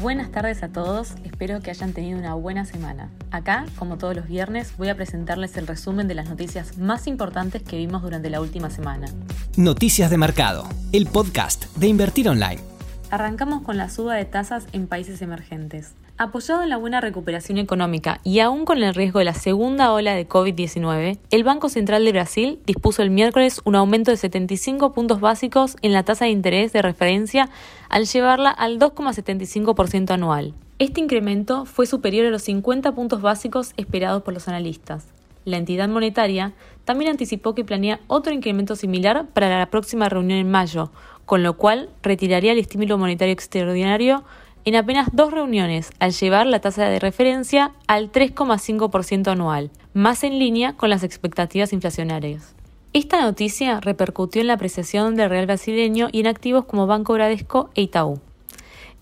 Buenas tardes a todos, espero que hayan tenido una buena semana. Acá, como todos los viernes, voy a presentarles el resumen de las noticias más importantes que vimos durante la última semana. Noticias de Mercado, el podcast de Invertir Online. Arrancamos con la suba de tasas en países emergentes. Apoyado en la buena recuperación económica y aún con el riesgo de la segunda ola de COVID-19, el Banco Central de Brasil dispuso el miércoles un aumento de 75 puntos básicos en la tasa de interés de referencia al llevarla al 2,75% anual. Este incremento fue superior a los 50 puntos básicos esperados por los analistas. La entidad monetaria también anticipó que planea otro incremento similar para la próxima reunión en mayo, con lo cual retiraría el estímulo monetario extraordinario en apenas dos reuniones, al llevar la tasa de referencia al 3,5% anual, más en línea con las expectativas inflacionarias. Esta noticia repercutió en la apreciación del real brasileño y en activos como Banco Bradesco e Itaú.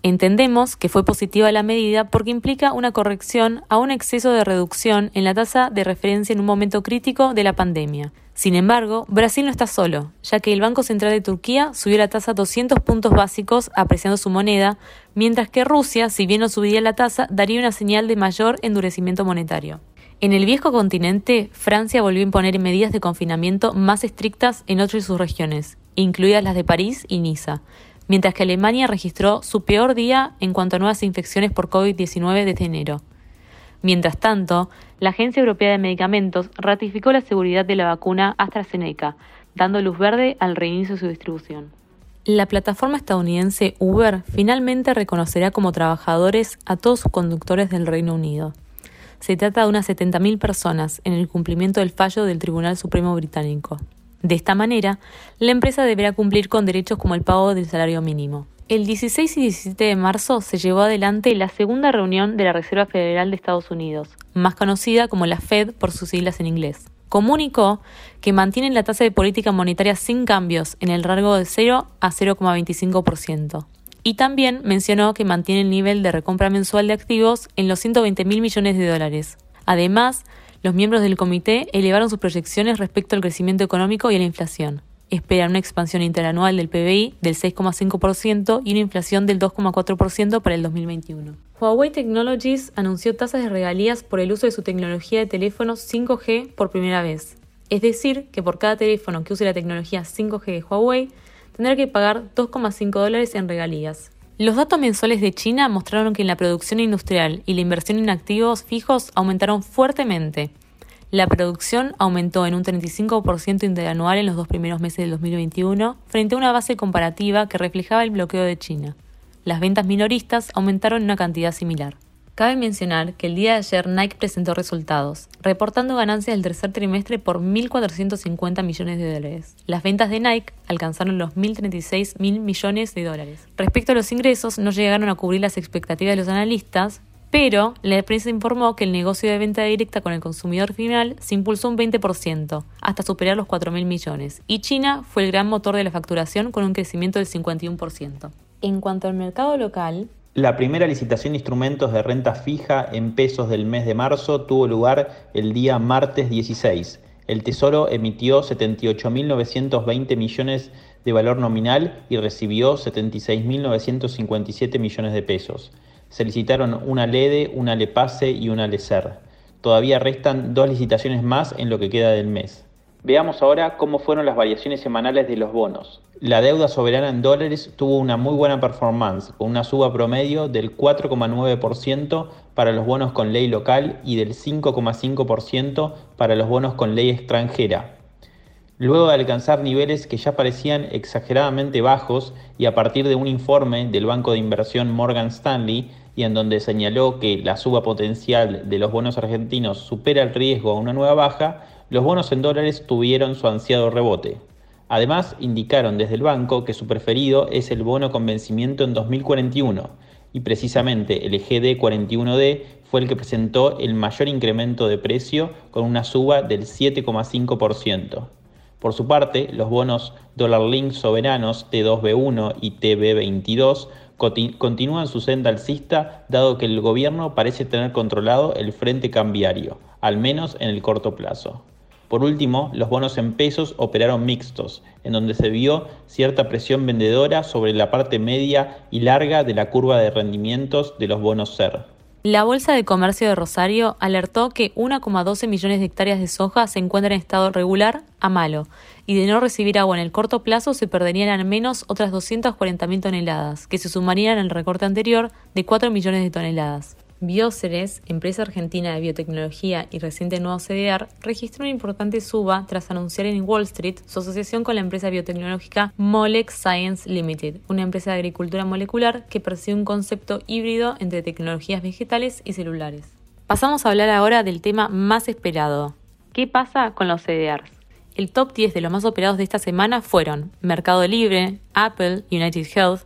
Entendemos que fue positiva la medida porque implica una corrección a un exceso de reducción en la tasa de referencia en un momento crítico de la pandemia. Sin embargo, Brasil no está solo, ya que el Banco Central de Turquía subió la tasa 200 puntos básicos apreciando su moneda, mientras que Rusia, si bien no subiría la tasa, daría una señal de mayor endurecimiento monetario. En el viejo continente, Francia volvió a imponer medidas de confinamiento más estrictas en otras de sus regiones, incluidas las de París y Niza, mientras que Alemania registró su peor día en cuanto a nuevas infecciones por COVID-19 desde enero. Mientras tanto, la Agencia Europea de Medicamentos ratificó la seguridad de la vacuna AstraZeneca, dando luz verde al reinicio de su distribución. La plataforma estadounidense Uber finalmente reconocerá como trabajadores a todos sus conductores del Reino Unido. Se trata de unas 70.000 personas en el cumplimiento del fallo del Tribunal Supremo Británico. De esta manera, la empresa deberá cumplir con derechos como el pago del salario mínimo. El 16 y 17 de marzo se llevó adelante la segunda reunión de la Reserva Federal de Estados Unidos, más conocida como la Fed por sus siglas en inglés. Comunicó que mantienen la tasa de política monetaria sin cambios en el rango de 0 a 0,25%. Y también mencionó que mantiene el nivel de recompra mensual de activos en los 120 mil millones de dólares. Además, los miembros del comité elevaron sus proyecciones respecto al crecimiento económico y a la inflación esperan una expansión interanual del PBI del 6,5% y una inflación del 2,4% para el 2021. Huawei Technologies anunció tasas de regalías por el uso de su tecnología de teléfonos 5G por primera vez. Es decir, que por cada teléfono que use la tecnología 5G de Huawei, tendrá que pagar 2,5 dólares en regalías. Los datos mensuales de China mostraron que la producción industrial y la inversión en activos fijos aumentaron fuertemente, la producción aumentó en un 35% interanual en los dos primeros meses del 2021, frente a una base comparativa que reflejaba el bloqueo de China. Las ventas minoristas aumentaron en una cantidad similar. Cabe mencionar que el día de ayer Nike presentó resultados, reportando ganancias del tercer trimestre por 1.450 millones de dólares. Las ventas de Nike alcanzaron los 1.036 mil millones de dólares. Respecto a los ingresos, no llegaron a cubrir las expectativas de los analistas, pero la prensa informó que el negocio de venta directa con el consumidor final se impulsó un 20%, hasta superar los 4.000 millones, y China fue el gran motor de la facturación con un crecimiento del 51%. En cuanto al mercado local, la primera licitación de instrumentos de renta fija en pesos del mes de marzo tuvo lugar el día martes 16. El Tesoro emitió 78.920 millones de valor nominal y recibió 76.957 millones de pesos. Se licitaron una LEDE, una LEPASE y una LECER. Todavía restan dos licitaciones más en lo que queda del mes. Veamos ahora cómo fueron las variaciones semanales de los bonos. La deuda soberana en dólares tuvo una muy buena performance, con una suba promedio del 4,9% para los bonos con ley local y del 5,5% para los bonos con ley extranjera, Luego de alcanzar niveles que ya parecían exageradamente bajos y a partir de un informe del banco de inversión Morgan Stanley, y en donde señaló que la suba potencial de los bonos argentinos supera el riesgo a una nueva baja, los bonos en dólares tuvieron su ansiado rebote. Además, indicaron desde el banco que su preferido es el bono con vencimiento en 2041, y precisamente el GD 41D fue el que presentó el mayor incremento de precio con una suba del 7,5%. Por su parte, los bonos Dollar Link soberanos T2B1 y TB22 continúan su senda alcista dado que el gobierno parece tener controlado el frente cambiario, al menos en el corto plazo. Por último, los bonos en pesos operaron mixtos, en donde se vio cierta presión vendedora sobre la parte media y larga de la curva de rendimientos de los bonos SER. La Bolsa de Comercio de Rosario alertó que 1,12 millones de hectáreas de soja se encuentran en estado regular a malo, y de no recibir agua en el corto plazo se perderían al menos otras 240.000 toneladas, que se sumarían al recorte anterior de 4 millones de toneladas. Bioceres, empresa argentina de biotecnología y reciente nuevo CDR, registró una importante suba tras anunciar en Wall Street su asociación con la empresa biotecnológica Molex Science Limited, una empresa de agricultura molecular que persigue un concepto híbrido entre tecnologías vegetales y celulares. Pasamos a hablar ahora del tema más esperado. ¿Qué pasa con los CDRs? El top 10 de los más operados de esta semana fueron Mercado Libre, Apple, United Health,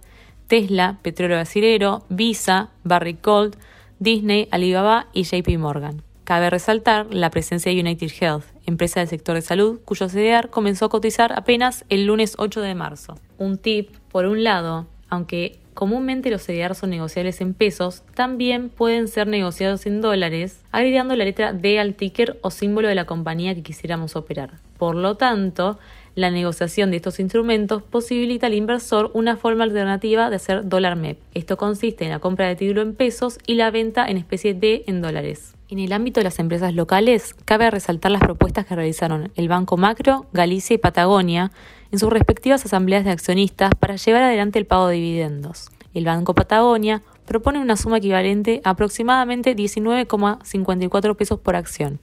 Tesla, Petróleo Brasilero, Visa, Barrick Gold, Disney, Alibaba y JP Morgan. Cabe resaltar la presencia de United Health, empresa del sector de salud, cuyo CDR comenzó a cotizar apenas el lunes 8 de marzo. Un tip, por un lado, aunque comúnmente los CDR son negociables en pesos, también pueden ser negociados en dólares, agregando la letra D al ticker o símbolo de la compañía que quisiéramos operar. Por lo tanto, la negociación de estos instrumentos posibilita al inversor una forma alternativa de hacer dólar MEP. Esto consiste en la compra de título en pesos y la venta en especie de en dólares. En el ámbito de las empresas locales, cabe resaltar las propuestas que realizaron el Banco Macro, Galicia y Patagonia en sus respectivas asambleas de accionistas para llevar adelante el pago de dividendos. El Banco Patagonia propone una suma equivalente a aproximadamente 19,54 pesos por acción.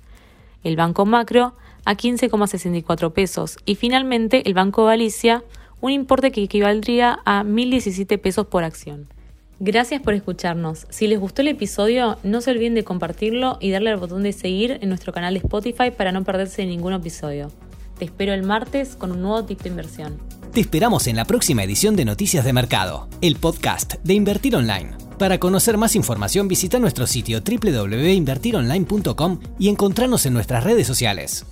El Banco Macro a 15,64 pesos y finalmente el Banco Galicia un importe que equivaldría a 1.017 pesos por acción. Gracias por escucharnos. Si les gustó el episodio, no se olviden de compartirlo y darle al botón de seguir en nuestro canal de Spotify para no perderse ningún episodio. Te espero el martes con un nuevo tip de inversión. Te esperamos en la próxima edición de Noticias de Mercado, el podcast de Invertir Online. Para conocer más información visita nuestro sitio www.invertironline.com y encontrarnos en nuestras redes sociales.